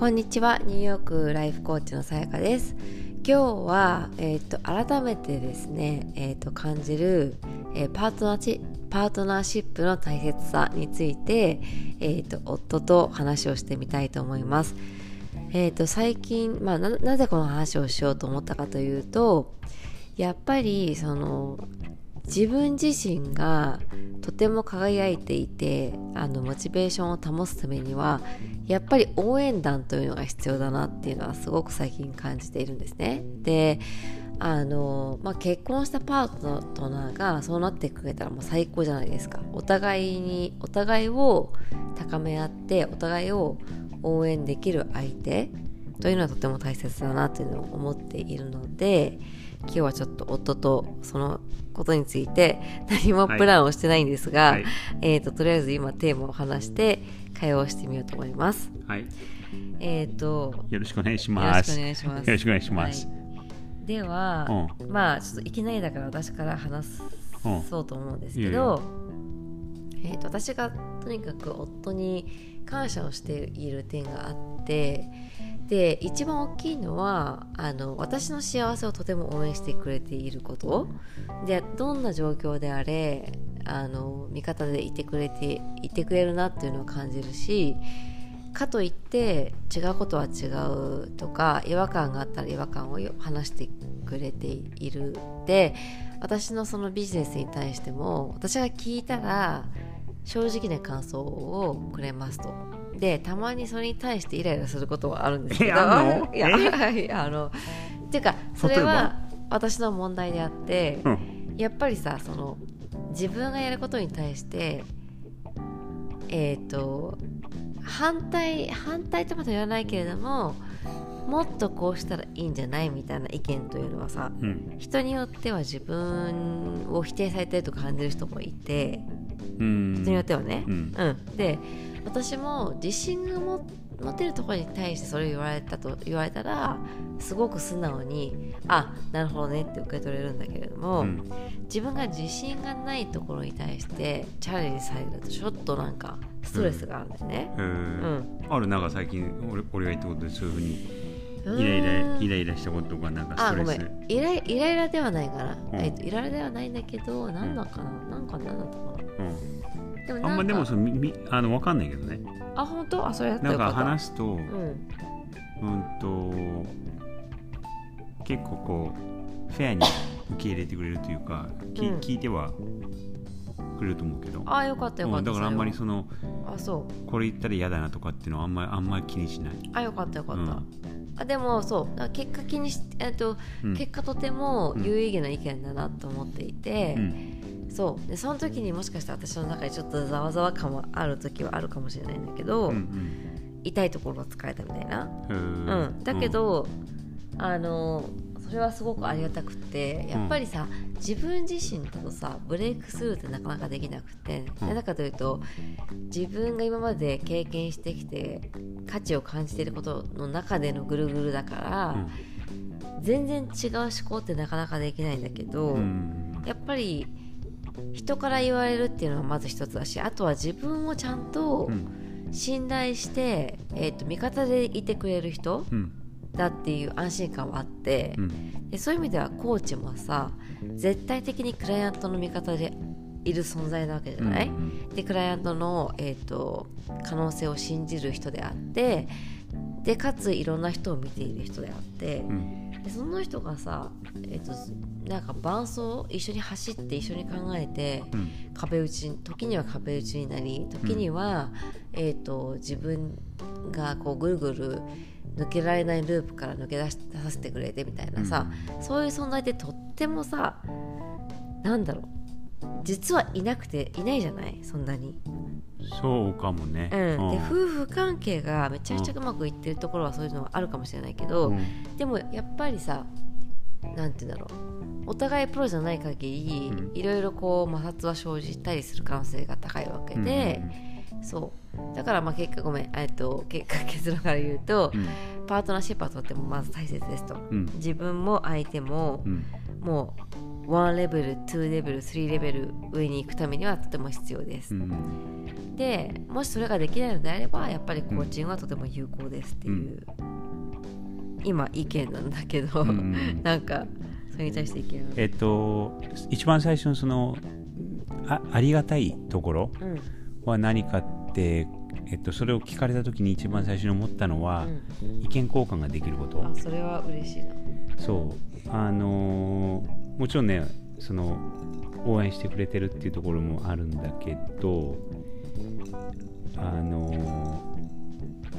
こんにちはニューヨークライフコーチのさやかです今日は、えーと、改めてですね、えーと、感じる、えー、パートナーチパートナーシップの大切さについて、えーと、夫と話をしてみたいと思います。えー、と最近、まあな、なぜこの話をしようと思ったかというとやっぱりその自分自身がとても輝いていてあのモチベーションを保つためにはやっぱり応援団というのが必要だなっていうのはすごく最近感じているんですね。であの、まあ、結婚したパートナーがそうなってくれたらもう最高じゃないですか。お互いにお互いを高め合ってお互いを応援できる相手というのはとても大切だなというのを思っているので今日はちょっと夫とそのことについて何もプランをしてないんですが、はいはい、えーと、とりあえず今テーマを話して会話をしてみようと思います。はい。えっ、ー、とよろしくお願いします。よろしくお願いします。よろしくお願いします。はい、では、うん、まあちょっといきなりだから私から話そうと思うんですけど、うん、えっ、ー、と私がとにかく夫に感謝をしている点があって。で一番大きいのはあの私の幸せをとても応援してくれていること。でどんな状況であれあの味方でいてくれていてくれるなっていうのを感じるしかといって違うことは違うとか違和感があったら違和感を話してくれている。で私のそのビジネスに対しても私が聞いたら正直な感想をくれますと。でたまにそれに対してイライラすることはあるんですけど。いやあのっていうかそれは私の問題であって、うん、やっぱりさその自分がやることに対してえっ、ー、と反対反対とまで言わないけれどももっとこうしたらいいんじゃないみたいな意見というのはさ、うん、人によっては自分を否定されてると感じる人もいて、うん、人によってはね。うん、うん、で私も自信が持てるところに対してそれを言われたと言われたらすごく素直にあなるほどねって受け取れるんだけれども、うん、自分が自信がないところに対してチャレンジされるとちょっとなんかストレスがあるんだよね。うん、うん、あるなんか最近俺俺が言ったことでそういうふうにイライライライラしたことがなんかストレス。あごめん。イライライラではないから、うん、えっと、イライラではないんだけど何だかな、うん、なんか何だったかな、うんでもあんまでもそのみあの分かんないけどね。あ本当？あそれやったなんか話すと、うん、うんと結構こうフェアに受け入れてくれるというか、き、うん、聞いてはくれると思うけど。あよかったよかった、うん、だからあんまりそのあそう。これ言ったら嫌だなとかっていうのはあんまりあんまり気にしない。あよかったよかった、うん、あでもそう結果気にし、えっと、結果とても有意義な意見だなと思っていて、うんそう。でその時にもしかしたら私の中でちょっとざわざわ感はある時はあるかもしれないんだけど、うんうん、痛いところが使えたみたいな、うん、だけど、うん、あのそれはすごくありがたくてやっぱりさ、うん、自分自身だとさブレイクスルーってなかなかできなくて、うん、なぜかというと自分が今まで経験してきて価値を感じていることの中でのぐるぐるだから、うん、全然違う思考ってなかなかできないんだけど、やっぱり人から言われるっていうのはまず一つだしあとは自分をちゃんと信頼して、うん、えーと、味方でいてくれる人、だっていう安心感はあって、うん、でそういう意味ではコーチもさ絶対的にクライアントの味方でいる存在なわけじゃない、うん、でクライアントの、えーと可能性を信じる人であってでかついろんな人を見ている人であって、うん、でその人がさ、えーと、なんか伴走一緒に走って一緒に考えて、うん、壁打ち時には壁打ちになり時には、うん、えーと、自分がこうぐるぐる抜けられないループから抜け出し出させてくれてみたいなさ、そういう存在ってとってもさなんだろう実はいなくていないじゃない？そんなに。そうかもね、うん、で夫婦関係がめちゃくちゃうまくいってるところはそういうのはあるかもしれないけど、うん、でもやっぱりさなんて言うんだろう。お互いプロじゃない限り、うん、いろいろこう摩擦は生じたりする可能性が高いわけで、うん、そう。だからまあ結果ごめん、えっと、結果結論から言うと、パートナーシップはとってもまず大切ですと、自分も相手も、もう1レベル2レベル3レベル上に行くためにはとても必要です、うん、でもしそれができないのであればやっぱりコーチングはとても有効ですっていう、うん、今意見なんだけど、うん、なんかそれに対して意見えっと一番最初のそのあありがたいところは何かって、えっと、それを聞かれた時に一番最初に思ったのは、意見交換ができること。あそれは嬉しいな。そう。あのーもちろんねその応援してくれてるっていうところもあるんだけどあの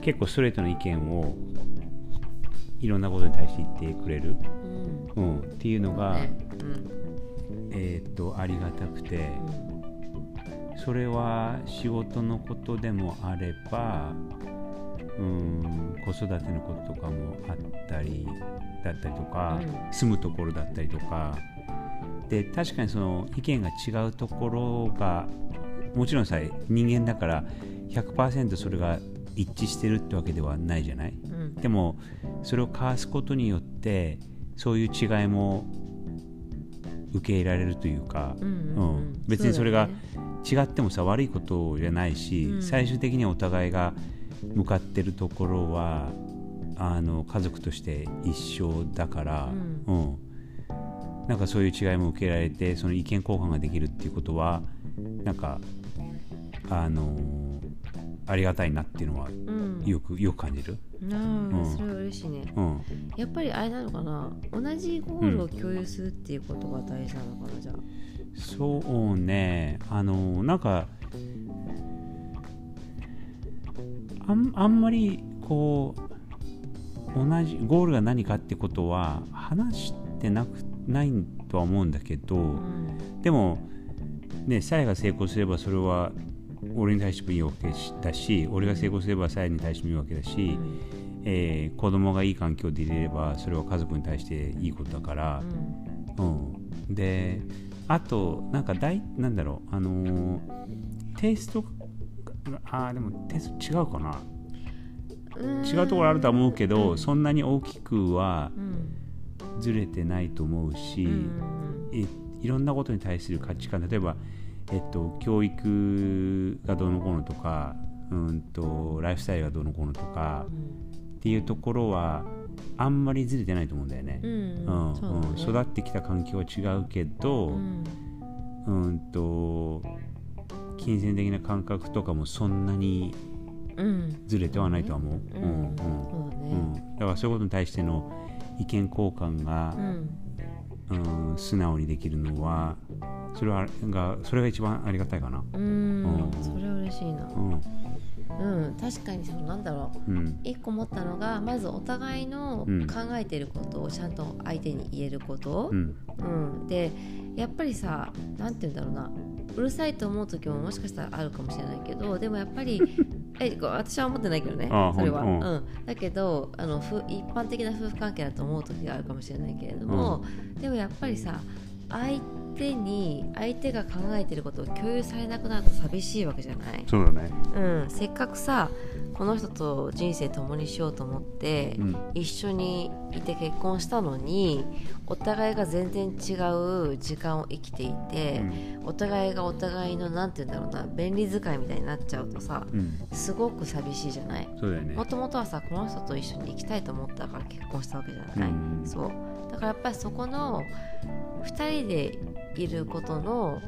結構ストレートの意見をいろんなことに対して言ってくれる、うん、うん、っていうのが、ね。うん、えっ、とありがたくて、それは仕事のことでもあればうん子育てのこととかもあったりだったりとか、うん、住むところだったりとか。で確かにその意見が違うところがもちろんさ人間だから100%それが一致してるってわけではないじゃない、うん、でもそれを交わすことによってそういう違いも受け入れられるというか、うん、うんうん、別にそれが違ってもさ、悪いことじゃないし、最終的にはお互いが向かってるところはあの家族として一緒だから、うん、うん、なんかそういう違いも受けられてその意見交換ができるっていうことはなんかあのありがたいなっていうのはよく、うん、よく感じる？あうん、それは嬉しいね、うん、やっぱりあれなのかな？同じゴールを共有するっていうことが大事なのかな、じゃあ。そうね。あのなんかあんあんまりこう同じゴールが何かってことは話してなくないとは思うんだけど、うん、でもねさやが成功すればそれは俺に対してもいいわけだし俺が成功すればさやに対してもいいわけだし、うん、えー、子供がいい環境でいれればそれは家族に対していいことだから、うん、うん、であとなんか大なんだろうあのー、テイストあでもテスト違うかな。違うところあるとは思うけど、うん、そんなに大きくはずれてないと思うし、うん、いいろんなことに対する価値観例えば、えっと、教育がどうのこうのとかうんとライフスタイルがどうのこうのとか、うん、っていうところはあんまりずれてないと思うんだよね。うん。育ってきた環境は違うけど、うんと金銭的な感覚とかもそんなにずれてはないとは思う。だからそういうことに対しての意見交換が、うん、素直にできるのはそれはがそれが一番ありがたいかな。うん、それは嬉しいな。うん。うん、確かにそのなんだろう、うん、一個思ったのがまずお互いの考えてることをちゃんと相手に言えること、うん、うん、でやっぱりさなんて言うんだろうなうるさいと思う時ももしかしたらあるかもしれないけどでもやっぱり え私は思ってないけどねそれは、うん、だけどあの一般的な夫婦関係だと思う時があるかもしれないけれども、でもやっぱりさ相手に相手が考えてることを共有されなくなると寂しいわけじゃない。そうだね、うん、せっかくさこの人と人生共にしようと思って、うん、一緒にいて結婚したのにお互いが全然違う時間を生きていて、うん、お互いがお互いのなんて言うんだろうな便利使いみたいになっちゃうとさ、うん、すごく寂しいじゃない。もともとはさこの人と一緒に生きたいと思ったから結婚したわけじゃない、そうだからやっぱりそこの2人でいることの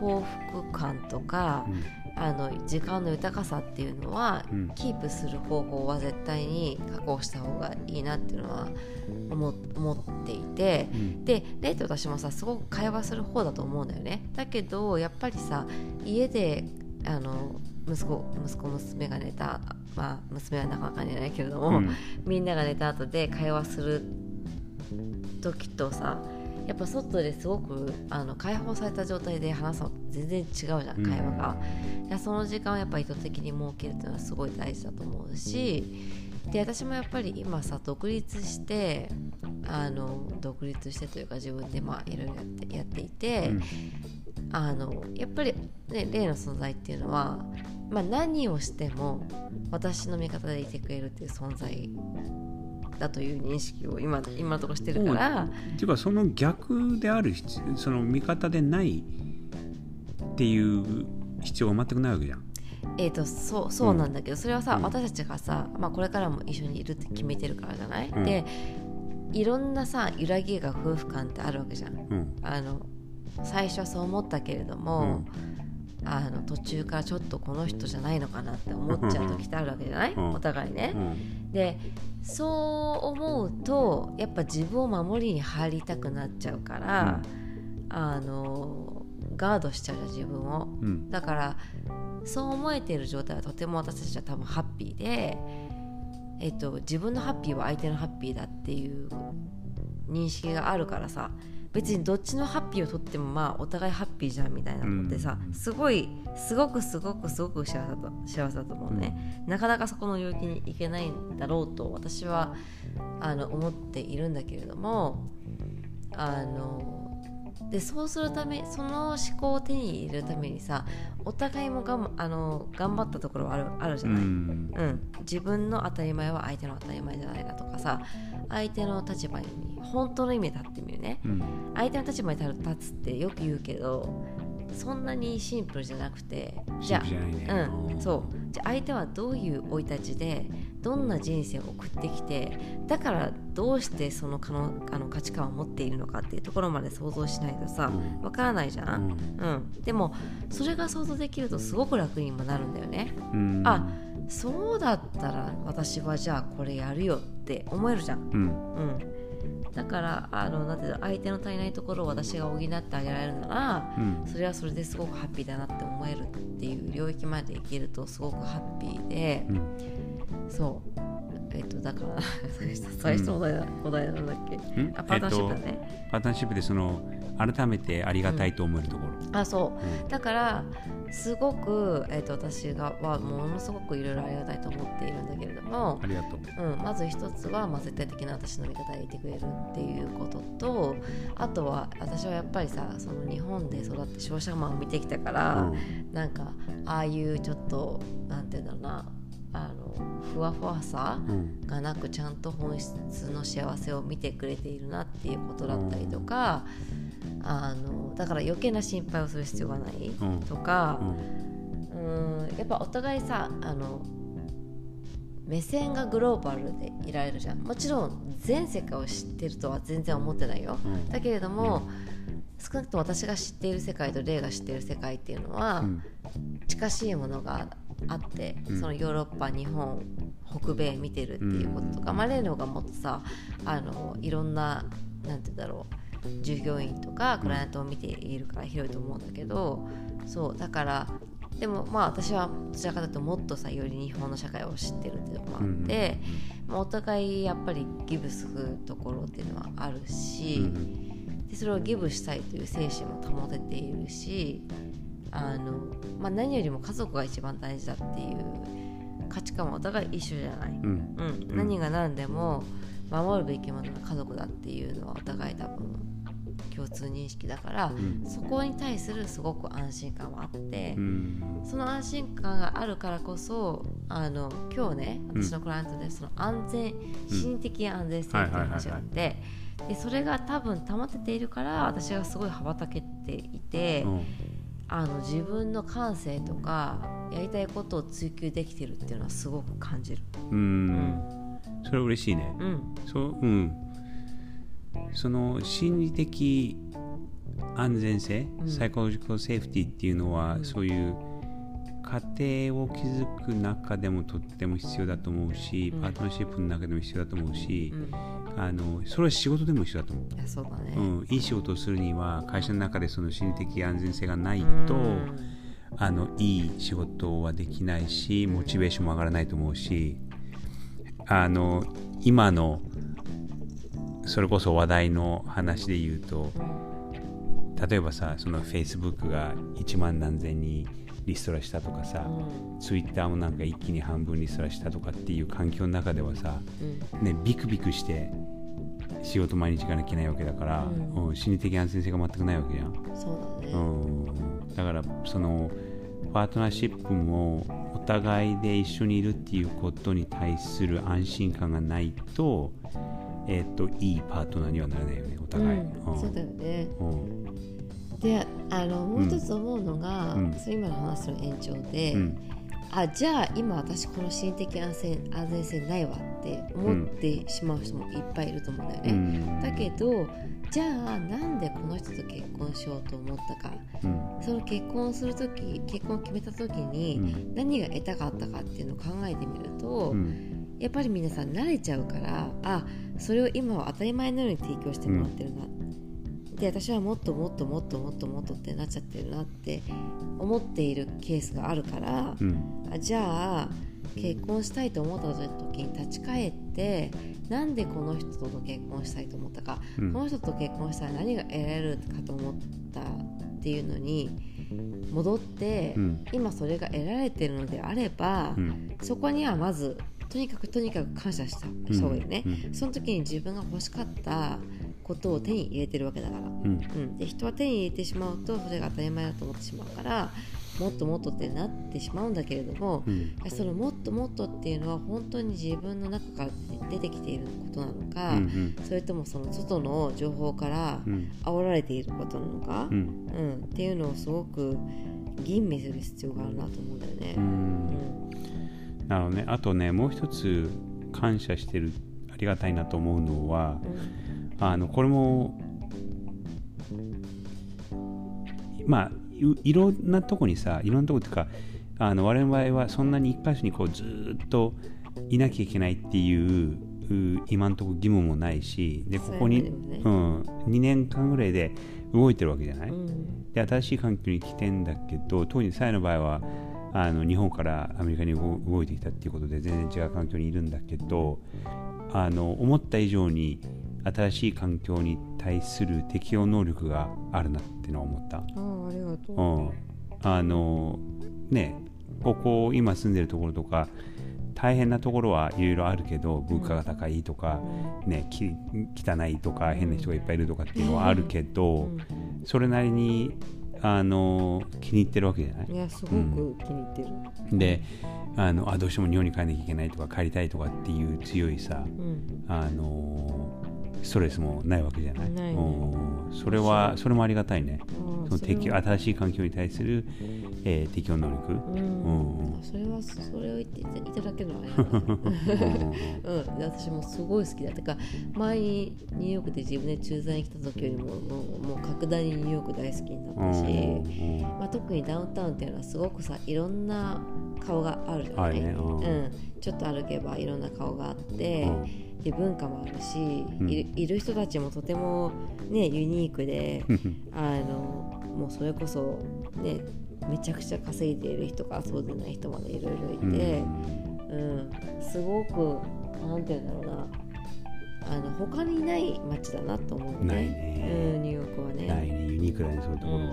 幸福感とか、あの時間の豊かさっていうのは、うん、キープする方法は絶対に確保した方がいいなっていうのは思思っていて、うん、でレイと私もさすごく会話する方だと思うんだよね。だけどやっぱりさ家であの息子息子娘が寝たまあ娘はなかなか寝ないけれども、うん、みんなが寝た後で会話する時とさやっぱ外ですごくあの解放された状態で話すの全然違うじゃん会話が、いやその時間をやっぱ意図的に設けるっていうのはすごい大事だと思うしで私もやっぱり今さ独立してあの独立してというか自分でまあいろいろやってやっていて、うん、あのやっぱり、ね、例の存在っていうのは、まあ、何をしても私の味方でいてくれるっていう存在だという認識を今今のところしてるから。っていうかその逆であるその味方でないっていう必要は全くないわけじゃん。えーと、そうそうなんだけど、それはさ、うん、私たちがさ、まあ、これからも一緒にいるって決めてるからじゃない、うん、でいろんなさ揺らぎが夫婦間ってあるわけじゃん。うん、あの最初はそう思ったけれども、あの途中からちょっとこの人じゃないのかなって思っちゃう時ってあるわけじゃない、お互いね。でそう思うとやっぱ自分を守りに入りたくなっちゃうから、あのガードしちゃう自分を、だからそう思えている状態はとても私たちは多分ハッピーで、えっと、自分のハッピーは相手のハッピーだっていう認識があるからさ別にどっちのハッピーをとってもまあお互いハッピーじゃんみたいなのってさ、うん、すごいすごくすごくすごく幸せだと幸せだと思うね、うん、なかなかそこの領域に行けないんだろうと私はあの思っているんだけれどもあのでそうするためその思考を手に入れるためにさお互いもがあの頑張ったところはあるあるじゃない、うん、うん、自分の当たり前は相手の当たり前じゃないかとかさ相手の立場に本当の意味で立ってみるね、うん、相手の立場に立つってよく言うけどそんなにシンプルじゃなくてじゃあ、ね、うん、そう。じゃあ相手はどういう生い立ちでどんな人生を送ってきてだからどうしてそのかのあの価値観を持っているのかっていうところまで想像しないとさわからないじゃん、うん、うん、でもそれが想像できるとすごく楽にもなるんだよね、うん、あそうだったら私はじゃあこれやるよって思えるじゃん、うん、うん。だからあのなんていう相手の足りないところを私が補ってあげられるなら、うん、それはそれですごくハッピーだなって思えるっていう領域までいけるとすごくハッピーで、うん、そう。えっとだから最初のお題,、お題なんだっけ、あパートナーシップだね、えっと、パートナーシップでその改めてありがたいと思えるところ、うん、あそう、だからすごく、えーと、私がはものすごくいろいろありがたいと思っているんだけれどもありがとう、うん、まず一つは、まあ、絶対的な私の味方でいてくれるっていうこととあとは私はやっぱりさその日本で育って商社マンを見てきたから、うん、なんかああいうちょっとなんていうんだろうなあのふわふわさがなくちゃんと本質の幸せを見てくれているなっていうことだったりとか、あのだから余計な心配をする必要がないとか、うん。やっぱお互いさあの目線がグローバルでいられるじゃん。もちろん全世界を知ってるとは全然思ってないよ、だけれども、少なくとも私が知っている世界とレイが知っている世界っていうのは、近しいものがあって、そのヨーロッパ日本北米見てるっていうこととか、まあ、レイの方がもっとさあのいろんななんて言うんだろう従業員とかクライアントを見ているから広いと思うんだけどそうだからでもまあ私はどちらかというともっとさより日本の社会を知ってるっていうのもあって、まあ、お互いやっぱりギブするところっていうのはあるし、でそれをギブしたいという精神も保てているしあの、まあ、何よりも家族が一番大事だっていう価値観はお互い一緒じゃない、うん、うん、何が何でも守るべきものは家族だっていうのはお互い多分共通認識だから、うん、そこに対するすごく安心感はあって、うん、その安心感があるからこそあの今日ね私のクライアントでその安全、心理的安全性っていう話があって。でそれが多分保てているから私がすごい羽ばたけていて、あの自分の感性とかやりたいことを追求できてるっていうのはすごく感じる。うん。それは嬉しいね、うん、そううん。その心理的安全性、うん、サイコロジカルセーフティっていうのは、うん、そういう家庭を築く中でもとっても必要だと思うし、うん、パートナーシップの中でも必要だと思うし、あのそれは仕事でも一緒だと思う。そうだね、うん、いい仕事をするには会社の中でその心理的安全性がないと、あのいい仕事はできないしモチベーションも上がらないと思うしあの今のそれこそ話題の話で言うと例えばさその Facebook が1万何千にリストラしたとかさ、うん、Twitter もなんか一気に半分リストラしたとかっていう環境の中ではさ、うん、ね、ビクビクして仕事毎日行かなきゃいけないわけだから、うん、心理的安全性が全くないわけじゃん。そうだね、うん、だからそのパートナーシップもお互いで一緒にいるっていうことに対する安心感がないと,、えー、といいパートナーにはならないよねお互い、うん、そうだよね、であのもう一つ思うのが、それ今の話の延長で、あじゃあ今私この心理的安全安全性ないわって思ってしまう人もいっぱいいると思うんだよね、うん、だけどじゃあなんでこの人と結婚しようと思ったか、うん、その結婚する時結婚を決めた時に何が得たかったかっていうのを考えてみると、うん、やっぱり皆さん慣れちゃうからあそれを今は当たり前のように提供してもらってるな、で私はもっともっともっともっともっとってなっちゃってるなって思っているケースがあるから、うん、あじゃあ結婚したいと思った時に立ち返ってなんでこの人と結婚したいと思ったか、うん、この人と結婚したら何が得られるかと思ったっていうのに戻って、うん、今それが得られてるのであれば、そこにはまずとにかくとにかく感謝した。方がいいね、その時に自分が欲しかったことを手に入れてるわけだから、うん、うん、で人は手に入れてしまうとそれが当たり前だと思ってしまうからもっともっとってなってしまうんだけれども、うん、そのもっともっとっていうのは本当に自分の中から出てきていることなのか、うんうん、それともその外の情報から煽られていることなのか、うん、うん、っていうのをすごく吟味する必要があるなと思うんだよね。なるほどね。あとねもう一つ感謝してるありがたいなと思うのは、あのこれもまあいろんなとこにさいろんなとこっていうかあの我々はそんなに一箇所にこうずっといなきゃいけないっていう今のところ義務もないしでここに、ね、うん、2年間ぐらいで動いてるわけじゃない、うん、で新しい環境に来てんだけど当時サイの場合はあの日本からアメリカに動いてきたっていうことで全然違う環境にいるんだけどあの思った以上に新しい環境に対する適応能力があるなってのは思った。あありがとう、うん、あのねここ今住んでるところとか大変なところはいろいろあるけど物価が高いとか、うん、ね、汚いとか変な人がいっぱいいるとかっていうのはあるけど、うん、それなりにあの気に入ってるわけじゃない？いやすごく気に入ってる、うん、であのあどうしても日本に帰らなきゃいけないとか帰りたいとかっていう強いさ、あのストレスもないわけじゃない？ね、それはそれもありがたいね。その適新しい環境に対する、えー、適応能力。うん、それはそれを言っていただけるのはうん、私もすごい好きだってか前にニューヨークで自分で駐在に来た時よりももうもう格段にニューヨーク大好きになったし、まあ、特にダウンタウンっていうのはすごくさいろんな顔があるじゃない、ね、うん、ちょっと歩けばいろんな顔があって。で文化もあるし、うん、いる人たちもとても、ね、ユニークであのもうそれこそ、ね、めちゃくちゃ稼いでいる人からそうでない人までいろいろいて、うん、うん、すごくなんて言うんだろうな。あの他にない街だなと思って、ね、うん、ニューヨークはね。ないね。ユニークだねそういうところは、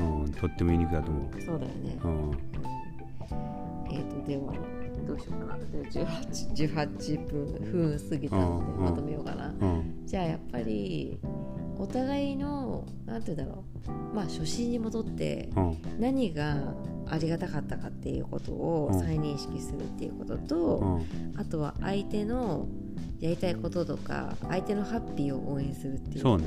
うん、うん、とってもユニークだと思う。そうだよね、うん、えっ、ー、とではどうしようかな。18, 18分分過ぎたのでまとめようかな、うん、じゃあやっぱりお互いの何て言うんだろう。まあ初心に戻って何がありがたかったかっていうことを再認識するっていうことと、あとは相手のやりたいこととか相手のハッピーを応援するっていうこと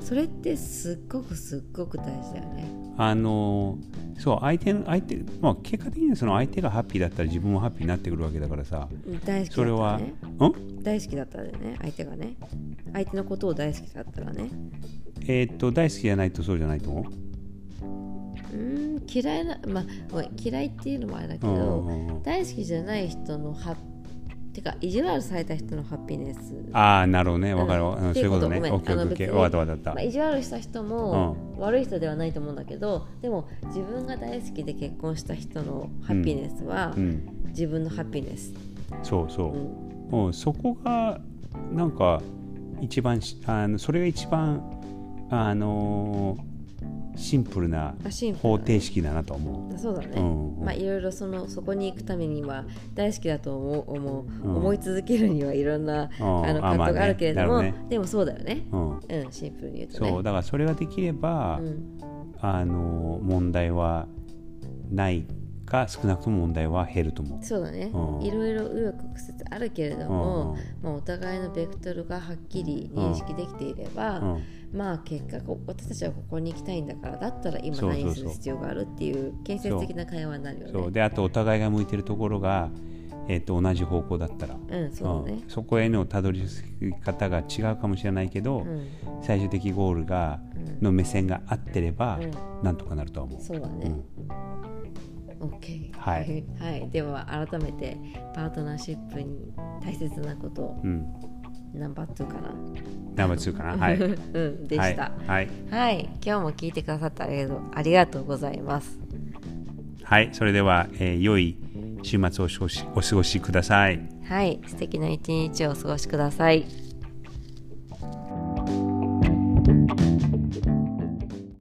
そ,、れってすっごくすっごく大事だよね。あのそう相手の相手、まあ、結果的にその相手がハッピーだったら自分もハッピーになってくるわけだからさ。大好きだったそれは、ん？大好きだったらね相手がね。相手のことを大好きだったらね。えー、っと大好きじゃないとそうじゃないと？思ううん嫌いなまあ嫌いっていうのもあれだけど、うんうん、大好きじゃない人のハッてか意地悪された人のハッピネス。ああなるほどね。わかる、うん、そういうことね。オッケーオッケーわかったわかった、まあ、意地悪した人も悪い人ではないと思うんだけど、でも自分が大好きで結婚した人のハッピネスは、うん、自分のハッピネス。そうそう、うん、そこがなんか一番あのそれが一番あのーシンプルな方程式だなと思う。そうだね。うんまあいろいろそのそこに行くためには大好きだと思う思う、うん、思い続けるにはいろんな、あの葛藤があるけれども、ねね、でもそうだよね。うん、うん、シンプルに言うと、ね、そうだからそれができれば、あの問題はないか少なくとも問題は減ると思う。そうだね、うん、いろいろ紆余曲折あるけれども、うん、まあ、お互いのベクトルがはっきり認識できていれば、うん、まあ結果私たちはここに行きたいんだからだったら今何する必要があるっていう建設的な会話になるよね。そう。であとお互いが向いてるところがえー、と同じ方向だったら、うんそうね、そこへのたどり着き方が違うかもしれないけど、うん、最終的ゴールが、の目線が合ってれば、うん、なんとかなると思う。そうだね、OK、はい、はい、では改めてパートナーシップに大切なことを、うん、ナンバー2かな。ナンバー2かな？はい、うん、でした、はい、はい、今日も聞いてくださってありがとうございます。はい。それでは、えー、良い週末をお過ごしください。はい。素敵な一日をお過ごしください